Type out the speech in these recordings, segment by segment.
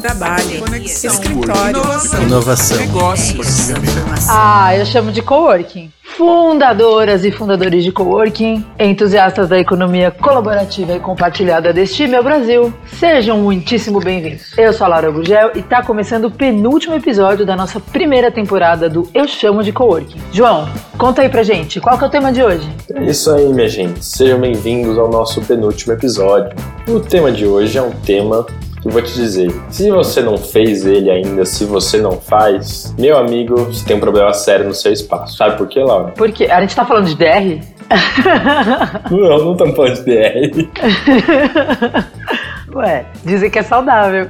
trabalho, conexão, escritório, inovação, inovação, negócios. Ah, eu chamo de coworking. Fundadoras e fundadores de coworking, entusiastas da economia colaborativa e compartilhada deste meu Brasil, sejam muitíssimo bem-vindos. Eu sou a Laura Gugel e está começando o penúltimo episódio da nossa primeira temporada do Eu Chamo de Coworking. João, conta aí pra gente, qual que é o tema de hoje? É isso aí, minha gente. Sejam bem-vindos ao nosso penúltimo episódio. O tema de hoje é um tema eu vou te dizer, se você não fez ele ainda, se você não faz, meu amigo, você tem um problema sério no seu espaço. Sabe por quê, Laura? Porque a gente tá falando de DR? não, não estamos falando de DR. Ué, dizem que é saudável.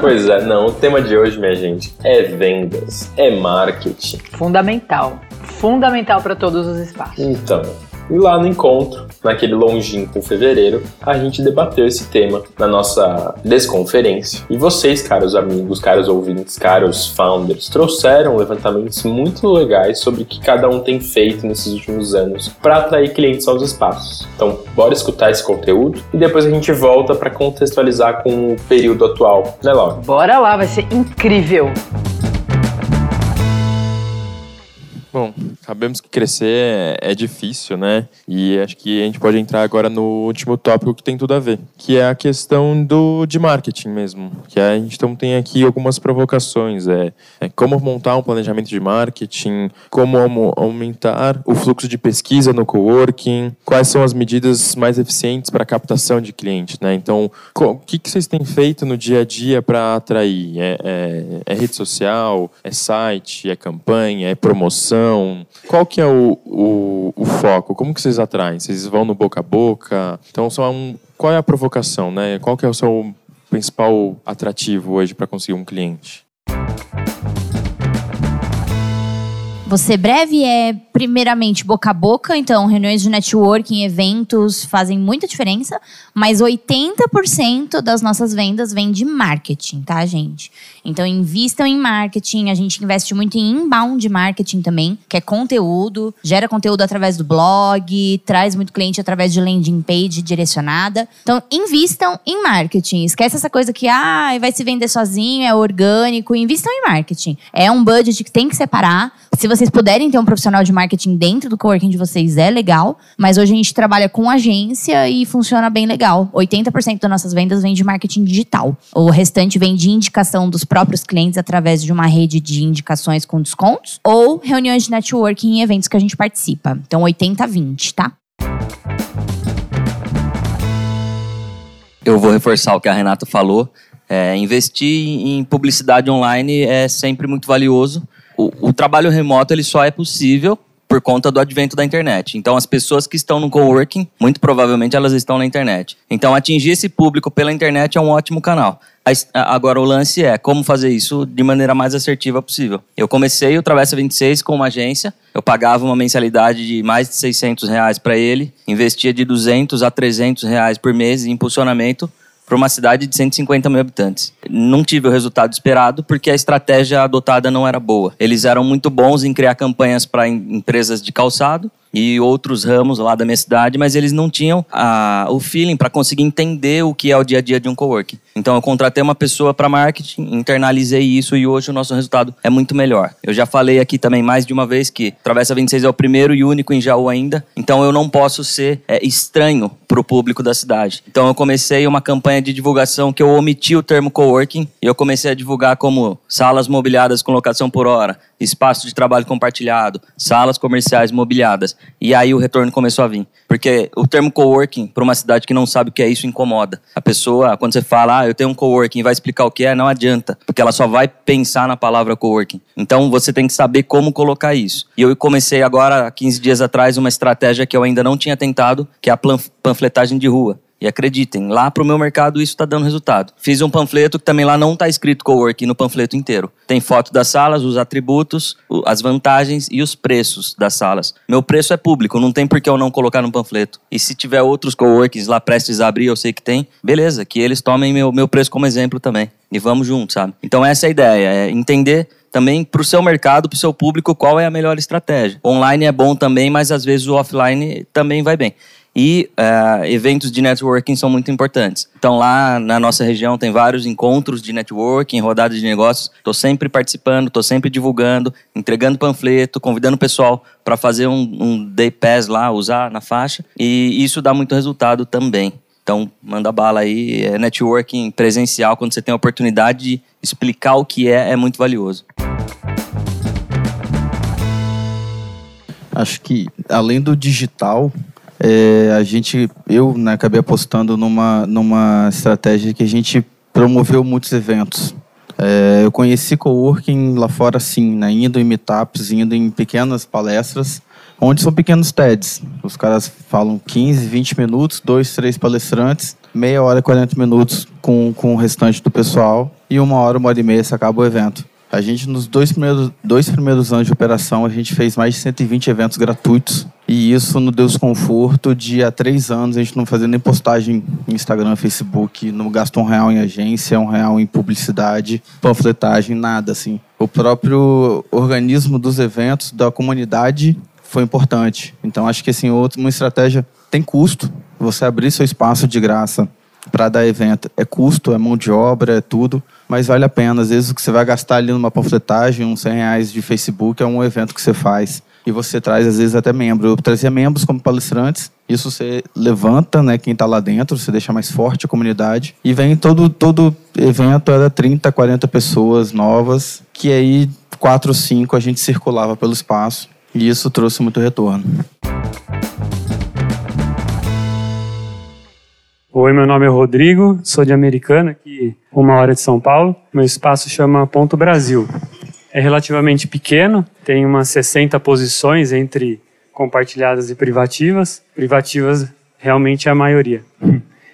Pois é, não. O tema de hoje, minha gente, é vendas, é marketing. Fundamental. Fundamental para todos os espaços. Então, e lá no encontro, naquele longínquo fevereiro, a gente debateu esse tema na nossa desconferência. E vocês, caros amigos, caros ouvintes, caros founders, trouxeram levantamentos muito legais sobre o que cada um tem feito nesses últimos anos para atrair clientes aos espaços. Então, bora escutar esse conteúdo e depois a gente volta para contextualizar com o período atual, né, Laura? Bora lá, vai ser incrível! Sabemos que crescer é, difícil, né? E acho que a gente pode entrar agora no último tópico que tem tudo a ver, que é a questão do de marketing mesmo. Que a gente então tem aqui algumas provocações, é, é como montar um planejamento de marketing, como aumentar o fluxo de pesquisa no coworking, quais são as medidas mais eficientes para captação de clientes, né? Então, o que, que vocês têm feito no dia a dia para atrair? É, é, é rede social, é site, é campanha, é promoção? Qual que é o, o, o, foco? Como que vocês atraem? Vocês vão no boca a boca? Então, só um, qual é a provocação, né? Qual que é o seu principal atrativo hoje para conseguir um cliente? Você breve é, primeiramente, boca a boca, então reuniões de networking, eventos fazem muita diferença, mas 80% das nossas vendas vem de marketing, tá, gente? Então, invistam em marketing, a gente investe muito em inbound marketing também, que é conteúdo, gera conteúdo através do blog, traz muito cliente através de landing page direcionada. Então, invistam em marketing. Esquece essa coisa que, ah, vai se vender sozinho, é orgânico. Invistam em marketing. É um budget que tem que separar. Se vocês puderem ter um profissional de marketing dentro do coworking de vocês, é legal. Mas hoje a gente trabalha com agência e funciona bem legal. 80% das nossas vendas vem de marketing digital. O restante vem de indicação dos próprios clientes através de uma rede de indicações com descontos ou reuniões de networking e eventos que a gente participa. Então, 80-20, tá? Eu vou reforçar o que a Renata falou. É, investir em publicidade online é sempre muito valioso o, o trabalho remoto ele só é possível por conta do advento da internet. Então, as pessoas que estão no coworking, muito provavelmente elas estão na internet. Então, atingir esse público pela internet é um ótimo canal. Agora, o lance é como fazer isso de maneira mais assertiva possível. Eu comecei o Travessa 26 com uma agência, eu pagava uma mensalidade de mais de 600 reais para ele, investia de 200 a 300 reais por mês em impulsionamento para uma cidade de 150 mil habitantes. Não tive o resultado esperado porque a estratégia adotada não era boa. Eles eram muito bons em criar campanhas para empresas de calçado, e outros ramos lá da minha cidade, mas eles não tinham a, o feeling para conseguir entender o que é o dia a dia de um coworking. Então eu contratei uma pessoa para marketing, internalizei isso e hoje o nosso resultado é muito melhor. Eu já falei aqui também mais de uma vez que Travessa 26 é o primeiro e único em Jaú ainda, então eu não posso ser é, estranho para o público da cidade. Então eu comecei uma campanha de divulgação que eu omiti o termo coworking e eu comecei a divulgar como salas mobiliadas com locação por hora, espaço de trabalho compartilhado, salas comerciais mobiliadas. E aí o retorno começou a vir. Porque o termo coworking, para uma cidade que não sabe o que é isso, incomoda. A pessoa, quando você fala, ah, eu tenho um coworking, vai explicar o que é, não adianta. Porque ela só vai pensar na palavra coworking. Então você tem que saber como colocar isso. E eu comecei agora, 15 dias atrás, uma estratégia que eu ainda não tinha tentado, que é a panfletagem de rua. E acreditem, lá para o meu mercado isso está dando resultado. Fiz um panfleto que também lá não está escrito coworking no panfleto inteiro. Tem foto das salas, os atributos, as vantagens e os preços das salas. Meu preço é público, não tem por que eu não colocar no panfleto. E se tiver outros coworkings lá prestes a abrir, eu sei que tem, beleza, que eles tomem meu, meu preço como exemplo também. E vamos juntos, sabe? Então essa é a ideia, é entender também para o seu mercado, para o seu público, qual é a melhor estratégia. Online é bom também, mas às vezes o offline também vai bem. E é, eventos de networking são muito importantes. Então, lá na nossa região tem vários encontros de networking, rodadas de negócios. Estou sempre participando, estou sempre divulgando, entregando panfleto, convidando o pessoal para fazer um, um day pass lá, usar na faixa. E isso dá muito resultado também. Então, manda bala aí. É networking presencial, quando você tem a oportunidade de explicar o que é, é muito valioso. Acho que além do digital, é, a gente, eu né, acabei apostando numa, numa estratégia que a gente promoveu muitos eventos. É, eu conheci coworking lá fora, sim, né, indo em meetups, indo em pequenas palestras, onde são pequenos TEDs. Os caras falam 15, 20 minutos, dois, três palestrantes, meia hora, 40 minutos com, com o restante do pessoal, e uma hora, uma hora e meia se acaba o evento. A gente, nos dois primeiros, dois primeiros anos de operação, a gente fez mais de 120 eventos gratuitos. E isso nos deu desconforto de há três anos a gente não fazer nem postagem no Instagram, Facebook, não gasta um real em agência, um real em publicidade, panfletagem, nada assim. O próprio organismo dos eventos, da comunidade, foi importante. Então acho que assim, outra, uma estratégia tem custo. Você abrir seu espaço de graça para dar evento é custo, é mão de obra, é tudo, mas vale a pena. Às vezes o que você vai gastar ali numa panfletagem, uns 100 reais de Facebook, é um evento que você faz. E você traz, às vezes, até membro. Eu trazia membros como palestrantes. Isso você levanta né, quem está lá dentro, você deixa mais forte a comunidade. E vem todo, todo evento, era 30, 40 pessoas novas, que aí, quatro cinco, a gente circulava pelo espaço. E isso trouxe muito retorno. Oi, meu nome é Rodrigo, sou de Americana, aqui uma hora de São Paulo. Meu espaço chama Ponto Brasil. É relativamente pequeno, tem umas 60 posições entre compartilhadas e privativas. Privativas realmente é a maioria.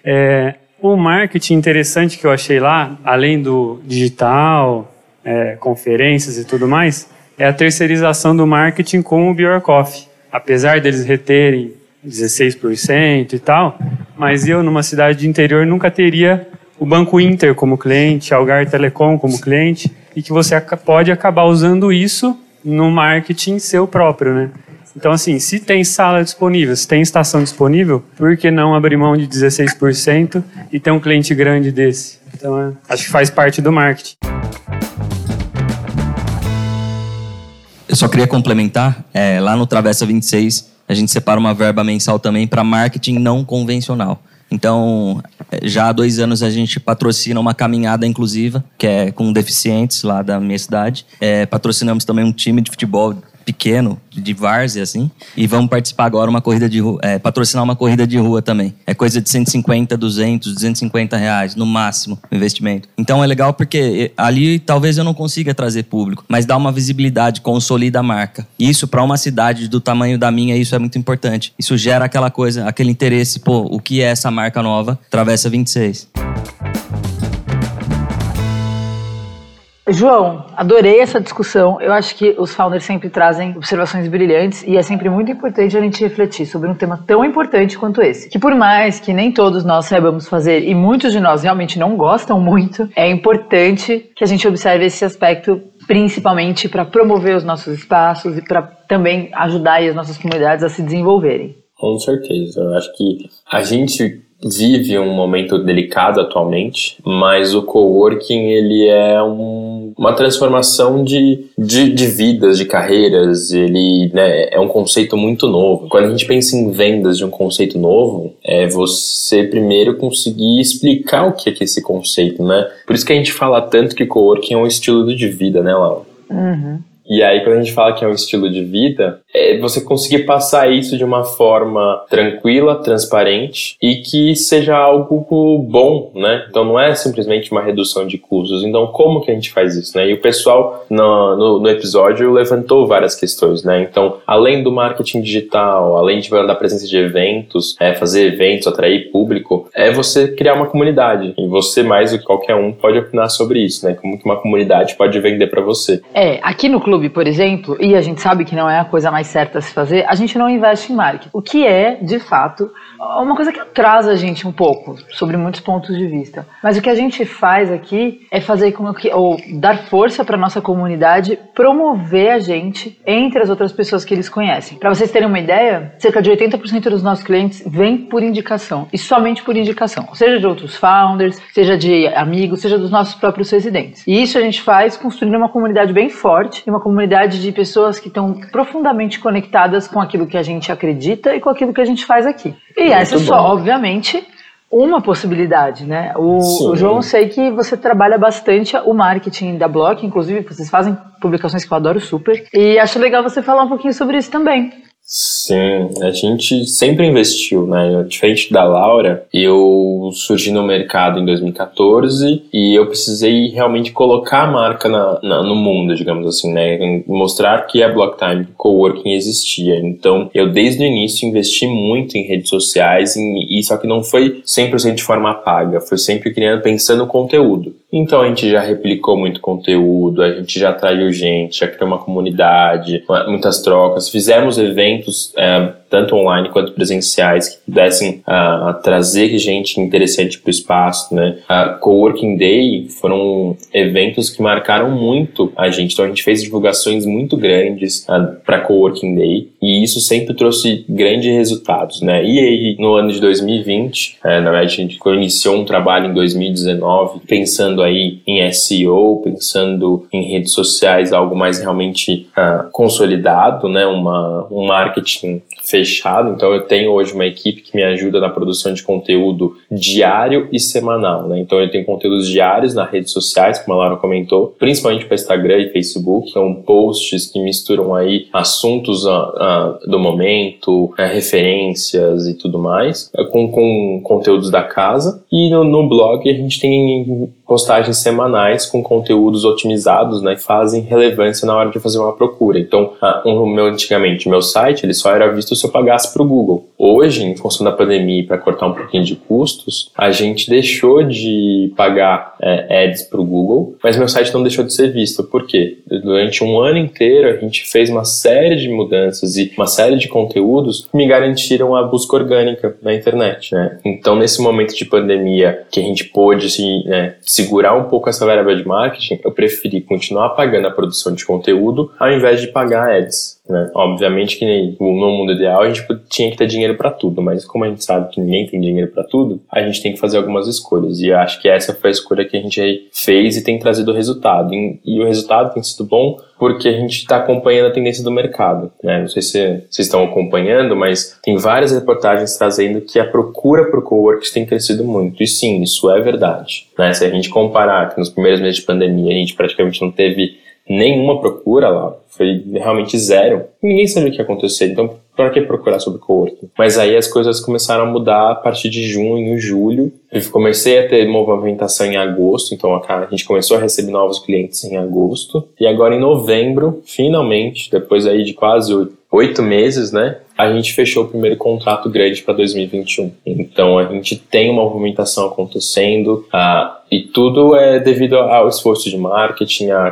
É, o marketing interessante que eu achei lá, além do digital, é, conferências e tudo mais, é a terceirização do marketing com o Bjork Coffee. Apesar deles reterem 16% e tal, mas eu, numa cidade de interior, nunca teria o Banco Inter como cliente, Algar Telecom como cliente, e que você pode acabar usando isso no marketing seu próprio, né? Então, assim, se tem sala disponível, se tem estação disponível, por que não abrir mão de 16% e ter um cliente grande desse? Então, é, acho que faz parte do marketing. Eu só queria complementar, é, lá no Travessa 26, a gente separa uma verba mensal também para marketing não convencional. Então, já há dois anos a gente patrocina uma caminhada inclusiva, que é com deficientes lá da minha cidade. É, patrocinamos também um time de futebol pequeno, de várzea, assim. E vamos participar agora uma corrida de rua, é, patrocinar uma corrida de rua também. É coisa de 150, 200, 250 reais, no máximo, o investimento. Então é legal porque ali talvez eu não consiga trazer público, mas dá uma visibilidade, consolida a marca. Isso para uma cidade do tamanho da minha, isso é muito importante. Isso gera aquela coisa, aquele interesse, pô, o que é essa marca nova? Travessa 26. João, adorei essa discussão. Eu acho que os founders sempre trazem observações brilhantes e é sempre muito importante a gente refletir sobre um tema tão importante quanto esse. Que por mais que nem todos nós saibamos fazer e muitos de nós realmente não gostam muito, é importante que a gente observe esse aspecto principalmente para promover os nossos espaços e para também ajudar as nossas comunidades a se desenvolverem. Com certeza. Eu acho que a gente vive um momento delicado atualmente, mas o coworking ele é um, uma transformação de, de, de, vidas, de carreiras, ele né, é um conceito muito novo. Quando a gente pensa em vendas de um conceito novo, é você primeiro conseguir explicar o que é, que é esse conceito, né? Por isso que a gente fala tanto que coworking é um estilo de vida, né, Laura? Uhum. E aí, quando a gente fala que é um estilo de vida, é você conseguir passar isso de uma forma tranquila, transparente e que seja algo bom, né? Então, não é simplesmente uma redução de custos. Então, como que a gente faz isso, né? E o pessoal no, no, no episódio levantou várias questões, né? Então, além do marketing digital, além de da presença de eventos, é, fazer eventos, atrair público, é você criar uma comunidade. E você, mais do que qualquer um, pode opinar sobre isso, né? Como que uma comunidade pode vender para você. É, aqui no clube por exemplo, e a gente sabe que não é a coisa mais mais certa a se fazer, a gente não investe em marketing. O que é, de fato, uma coisa que atrasa a gente um pouco, sobre muitos pontos de vista. Mas o que a gente faz aqui é fazer com que, ou dar força para nossa comunidade, promover a gente entre as outras pessoas que eles conhecem. Para vocês terem uma ideia, cerca de 80% dos nossos clientes vêm por indicação, e somente por indicação, seja de outros founders, seja de amigos, seja dos nossos próprios residentes. E isso a gente faz construindo uma comunidade bem forte, uma comunidade de pessoas que estão profundamente conectadas com aquilo que a gente acredita e com aquilo que a gente faz aqui. E essa é só, obviamente, uma possibilidade, né? O, o, João, sei que você trabalha bastante o marketing da Block, inclusive vocês fazem publicações que eu adoro super. E acho legal você falar um pouquinho sobre isso também. Sim, a gente sempre investiu, né? Diferente da Laura, eu surgi no mercado em 2014 e eu precisei realmente colocar a marca na, na, no mundo, digamos assim, né? Mostrar que a Blocktime Coworking existia. Então, eu desde o início investi muito em redes sociais e, e só que não foi 100% de forma paga, foi sempre criando, pensando no conteúdo. Então a gente já replicou muito conteúdo, a gente já atraiu gente, já criou uma comunidade, muitas trocas, fizemos eventos é, tanto online quanto presenciais, que pudessem uh, trazer gente interessante para o espaço, né? A Coworking Day foram eventos que marcaram muito a gente, então a gente fez divulgações muito grandes uh, ah, para Coworking Day e isso sempre trouxe grandes resultados, né? E aí, no ano de 2020, uh, na verdade, a gente iniciou um trabalho em 2019 pensando aí em SEO, pensando em redes sociais, algo mais realmente uh, consolidado, né? Uma, um marketing fechado, então eu tenho hoje uma equipe que me ajuda na produção de conteúdo diário e semanal, né? Então eu tenho conteúdos diários nas redes sociais, como a Laura comentou, principalmente para Instagram e Facebook, são posts que misturam aí assuntos uh, uh, do momento, uh, referências e tudo mais, com, com conteúdos da casa. E no, no blog a gente tem postagens semanais com conteúdos otimizados, né, que fazem relevância na hora de fazer uma procura. Então, o meu antigamente, meu site, ele só era visto se eu pagasse para o Google. Hoje, em função da pandemia, para cortar um pouquinho de custos, a gente deixou de pagar é, ads para o Google, mas meu site não deixou de ser visto. Por quê? Durante um ano inteiro, a gente fez uma série de mudanças e uma série de conteúdos que me garantiram a busca orgânica na internet, né? Então, nesse momento de pandemia, que a gente pôde se, né, segurar um pouco essa variável de marketing, eu preferi continuar pagando a produção de conteúdo ao invés de pagar ads. Né? Obviamente que no mundo ideal a gente tinha que ter dinheiro para tudo, mas como a gente sabe que ninguém tem dinheiro para tudo, a gente tem que fazer algumas escolhas. E acho que essa foi a escolha que a gente fez e tem trazido o resultado. E o resultado tem sido bom porque a gente está acompanhando a tendência do mercado. Né? Não sei se vocês estão acompanhando, mas tem várias reportagens trazendo que a procura por coworks tem crescido muito. E sim, isso é verdade. Né? Se a gente comparar que nos primeiros meses de pandemia a gente praticamente não teve nenhuma procura lá, foi realmente zero. Ninguém sabia o que ia acontecer, então para que procurar sobre coworking? Mas aí as coisas começaram a mudar a partir de junho, julho. Eu comecei a ter movimentação em agosto, então a gente começou a receber novos clientes em agosto. E agora em novembro, finalmente, depois aí de quase oito meses, né? A gente fechou o primeiro contrato grande para 2021. Então a gente tem uma movimentação acontecendo. Uh, e tudo é devido ao esforço de marketing, a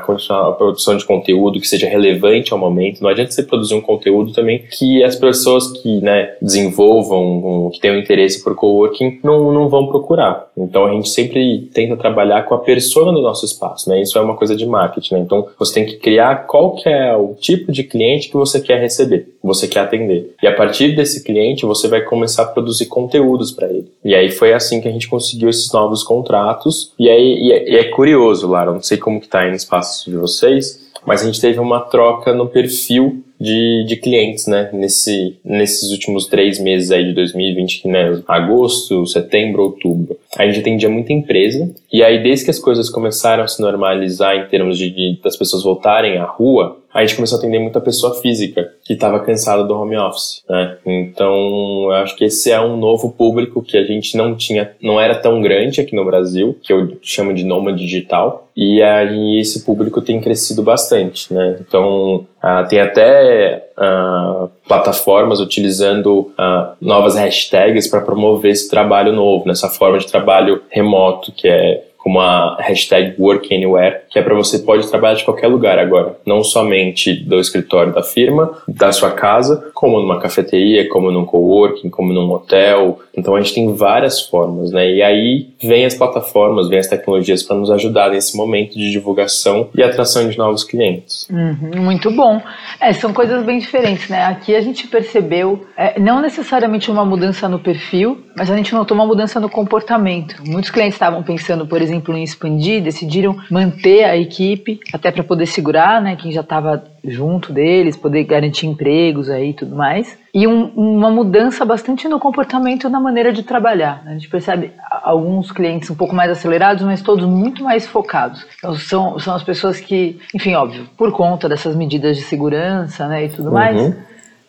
produção de conteúdo que seja relevante ao momento. Não adianta você produzir um conteúdo também que as pessoas que né, desenvolvam, que tenham interesse por coworking, não, não vão procurar. Então a gente sempre tenta trabalhar com a persona do nosso espaço, né? Isso é uma coisa de marketing, né? Então você tem que criar qual que é o tipo de cliente que você quer receber, que você quer atender. E a partir desse cliente você vai começar a produzir conteúdos para ele. E aí foi assim que a gente conseguiu esses novos contratos e aí e é, e é, curioso, Lara, não sei como que tá aí no espaço de vocês, mas a gente teve uma troca no perfil de, de clientes, né? Nesse, nesses últimos três meses aí de 2020, né? Agosto, setembro, outubro. A gente atendia muita empresa. E aí, desde que as coisas começaram a se normalizar em termos de, de das pessoas voltarem à rua, a gente começou a atender muita pessoa física que estava cansada do home office, né? Então, eu acho que esse é um novo público que a gente não tinha, não era tão grande aqui no Brasil, que eu chamo de nômade digital, e aí esse público tem crescido bastante, né? Então, uh, tem até uh, plataformas utilizando uh, novas hashtags para promover esse trabalho novo, nessa forma de trabalho remoto, que é como a hashtag Work Anywhere, que é para você pode trabalhar de qualquer lugar agora, não somente do escritório da firma, da sua casa, como numa cafeteria, como num coworking, como num hotel. Então a gente tem várias formas, né? E aí vem as plataformas, vem as tecnologias para nos ajudar nesse momento de divulgação e atração de novos clientes. Uhum, muito bom. É, são coisas bem diferentes, né? Aqui a gente percebeu, é, não necessariamente uma mudança no perfil, mas a gente notou uma mudança no comportamento. Muitos clientes estavam pensando, por exemplo, em expandir, decidiram manter a equipe até para poder segurar, né, quem já estava junto deles, poder garantir empregos aí e tudo mais. E um, uma mudança bastante no comportamento na maneira de trabalhar. Né? A gente percebe alguns clientes um pouco mais acelerados, mas todos muito mais focados. Então são, são as pessoas que, enfim, óbvio, por conta dessas medidas de segurança né, e tudo uhum. mais,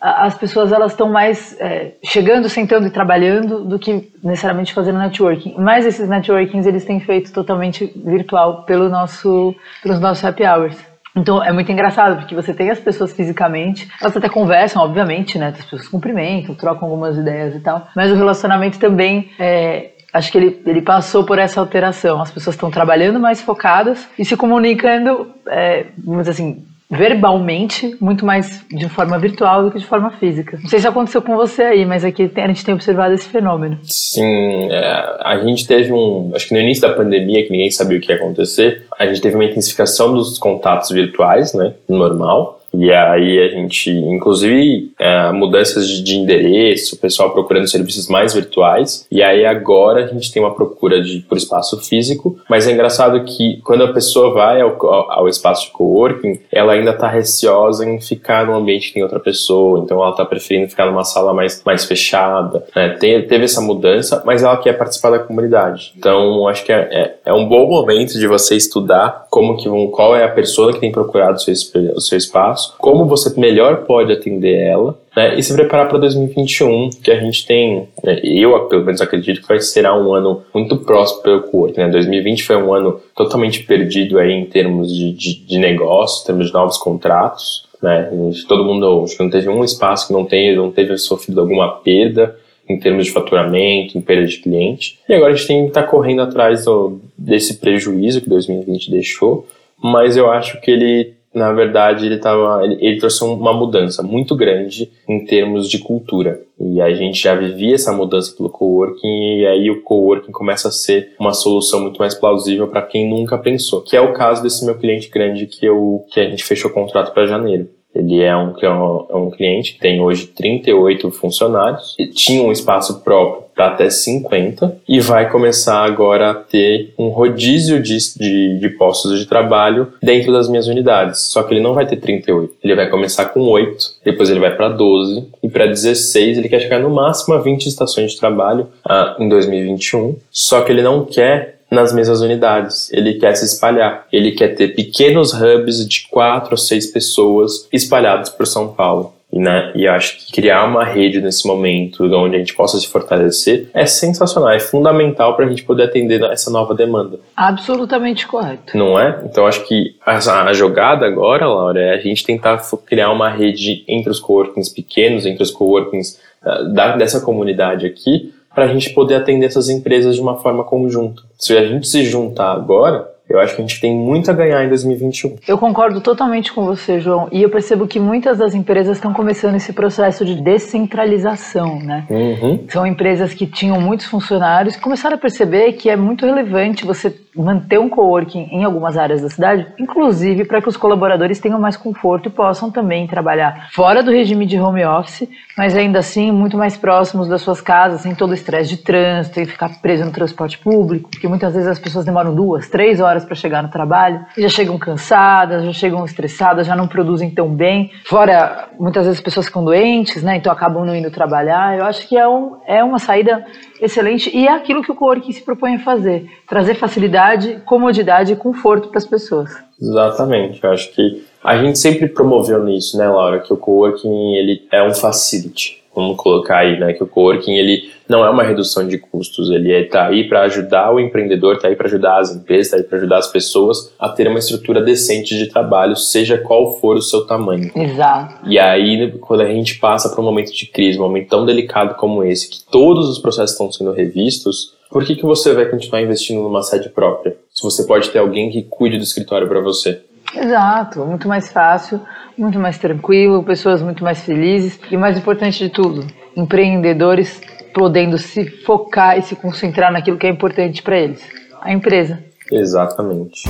as pessoas elas estão mais é, chegando, sentando e trabalhando do que necessariamente fazendo networking. Mas esses networkings eles têm feito totalmente virtual pelo nosso, pelos nossos happy hours. Então é muito engraçado, porque você tem as pessoas fisicamente, elas até conversam, obviamente, né? As pessoas cumprimentam, trocam algumas ideias e tal, mas o relacionamento também é, acho que ele, ele passou por essa alteração. As pessoas estão trabalhando mais focadas e se comunicando, é, vamos dizer assim, verbalmente muito mais de forma virtual do que de forma física. Não sei se aconteceu com você aí, mas aqui a gente tem observado esse fenômeno. Sim, é, a gente teve um. Acho que no início da pandemia, que ninguém sabia o que ia acontecer, a gente teve uma intensificação dos contatos virtuais, né? Normal. E aí a gente, inclusive, é, mudanças de endereço, o pessoal procurando serviços mais virtuais. E aí agora a gente tem uma procura de, por espaço físico. Mas é engraçado que quando a pessoa vai ao, ao espaço de coworking, ela ainda está receosa em ficar num ambiente que tem outra pessoa. Então ela está preferindo ficar numa sala mais, mais fechada. Né? Tem, teve essa mudança, mas ela quer participar da comunidade. Então acho que é, é, é um bom momento de você estudar como que qual é a pessoa que tem procurado o seu, o seu espaço espaço, como você melhor pode atender ela, né, e se preparar para 2021, que a gente tem, né, eu pelo menos acredito que vai ser um ano muito próximo para o Cowork. Né? 2020 foi um ano totalmente perdido aí em termos de, de, de negócio, em termos de novos contratos. Né? Todo mundo, acho que não teve um espaço que não, tem, não teve sofrido alguma perda em termos de faturamento, em perda de cliente. E agora a gente tem que estar tá correndo atrás do, desse prejuízo que 2020 deixou, mas eu acho que ele na verdade, ele, tava, ele, ele, trouxe uma mudança muito grande em termos de cultura. E a gente já vivia essa mudança pelo coworking, e aí o coworking começa a ser uma solução muito mais plausível para quem nunca pensou. Que é o caso desse meu cliente grande que, eu, que a gente fechou o contrato para janeiro. Ele é um, é um cliente que tem hoje 38 funcionários, tinha um espaço próprio para até 50 e vai começar agora a ter um rodízio de, de, de, postos de trabalho dentro das minhas unidades. Só que ele não vai ter 38, ele vai começar com 8, depois ele vai para 12 e para 16 ele quer chegar no máximo a 20 estações de trabalho ah, em 2021. Só que ele não quer nas mesmas unidades. Ele quer se espalhar. Ele quer ter pequenos hubs de quatro ou seis pessoas espalhados por São Paulo. E, né, e acho que criar uma rede nesse momento onde a gente possa se fortalecer é sensacional, é fundamental para a gente poder atender essa nova demanda. Absolutamente correto. Não é? Então acho que a, a jogada agora, Laura, é a gente tentar criar uma rede entre os coworkings pequenos, entre os coworkings uh, da, dessa comunidade aqui, para a gente poder atender essas empresas de uma forma conjunta. Se a gente se juntar agora, eu acho que a gente tem muito a ganhar em 2021. Eu concordo totalmente com você, João. E eu percebo que muitas das empresas estão começando esse processo de descentralização, né? Uhum. São empresas que tinham muitos funcionários e começaram a perceber que é muito relevante você manter um coworking em algumas áreas da cidade, inclusive para que os colaboradores tenham mais conforto e possam também trabalhar fora do regime de home office, mas ainda assim muito mais próximos das suas casas, sem todo o estresse de trânsito e ficar preso no transporte público, porque muitas vezes as pessoas demoram duas, três horas para chegar no trabalho já chegam cansadas, já chegam estressadas, já não produzem tão bem. Fora, muitas vezes as pessoas ficam doentes, né? Então acabam não indo trabalhar. Eu acho que é, um, é uma saída excelente e é aquilo que o coworking se propõe a fazer, trazer facilidade, comodidade e conforto para as pessoas. Exatamente, eu acho que a gente sempre promoveu nisso, né, Laura, que o coworking ele é um facility. Vamos colocar aí, né, que o coworking ele não é uma redução de custos, ele está é, aí para ajudar o empreendedor, está aí para ajudar as empresas, está aí para ajudar as pessoas a ter uma estrutura decente de trabalho, seja qual for o seu tamanho. Exato. E aí, quando a gente passa por um momento de crise, um momento tão delicado como esse, que todos os processos estão sendo revistos, Por que, que você vai continuar investindo numa sede própria? Se você pode ter alguém que cuide do escritório para você. Exato, muito mais fácil, muito mais tranquilo, pessoas muito mais felizes e mais importante de tudo, empreendedores podendo se focar e se concentrar naquilo que é importante para eles, a empresa. Exatamente.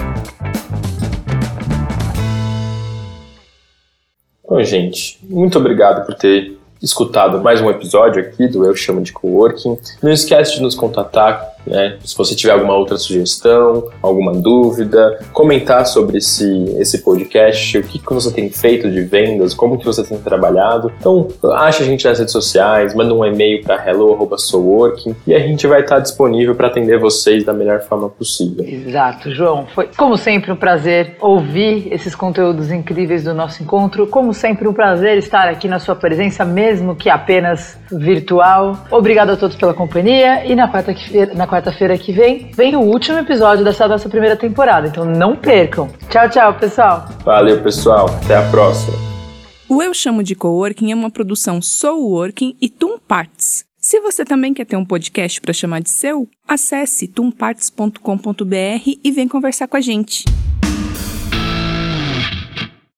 Bom, gente, muito obrigado por ter escutado mais um episódio aqui do Eu Chamo de Coworking. Não esquece de nos contatar né? Se você tiver alguma outra sugestão, alguma dúvida, comentar sobre esse, esse podcast, o que, que você tem feito de vendas, como que você tem trabalhado. Então, acha a gente nas redes sociais, manda um e-mail para hello@soworking e a gente vai estar disponível para atender vocês da melhor forma possível. Exato, João. Foi como sempre um prazer ouvir esses conteúdos incríveis do nosso encontro. Como sempre um prazer estar aqui na sua presença, mesmo que apenas virtual. Obrigado a todos pela companhia e na quarta-feira, na quarta-feira que vem, vem o último episódio dessa nossa primeira temporada. Então não percam. Tchau, tchau, pessoal. Valeu, pessoal. Até a próxima. O Eu Chamo de Coworking é uma produção Soul Working e Tum Parts. Se você também quer ter um podcast para chamar de seu, acesse tumparts.com.br e vem conversar com a gente.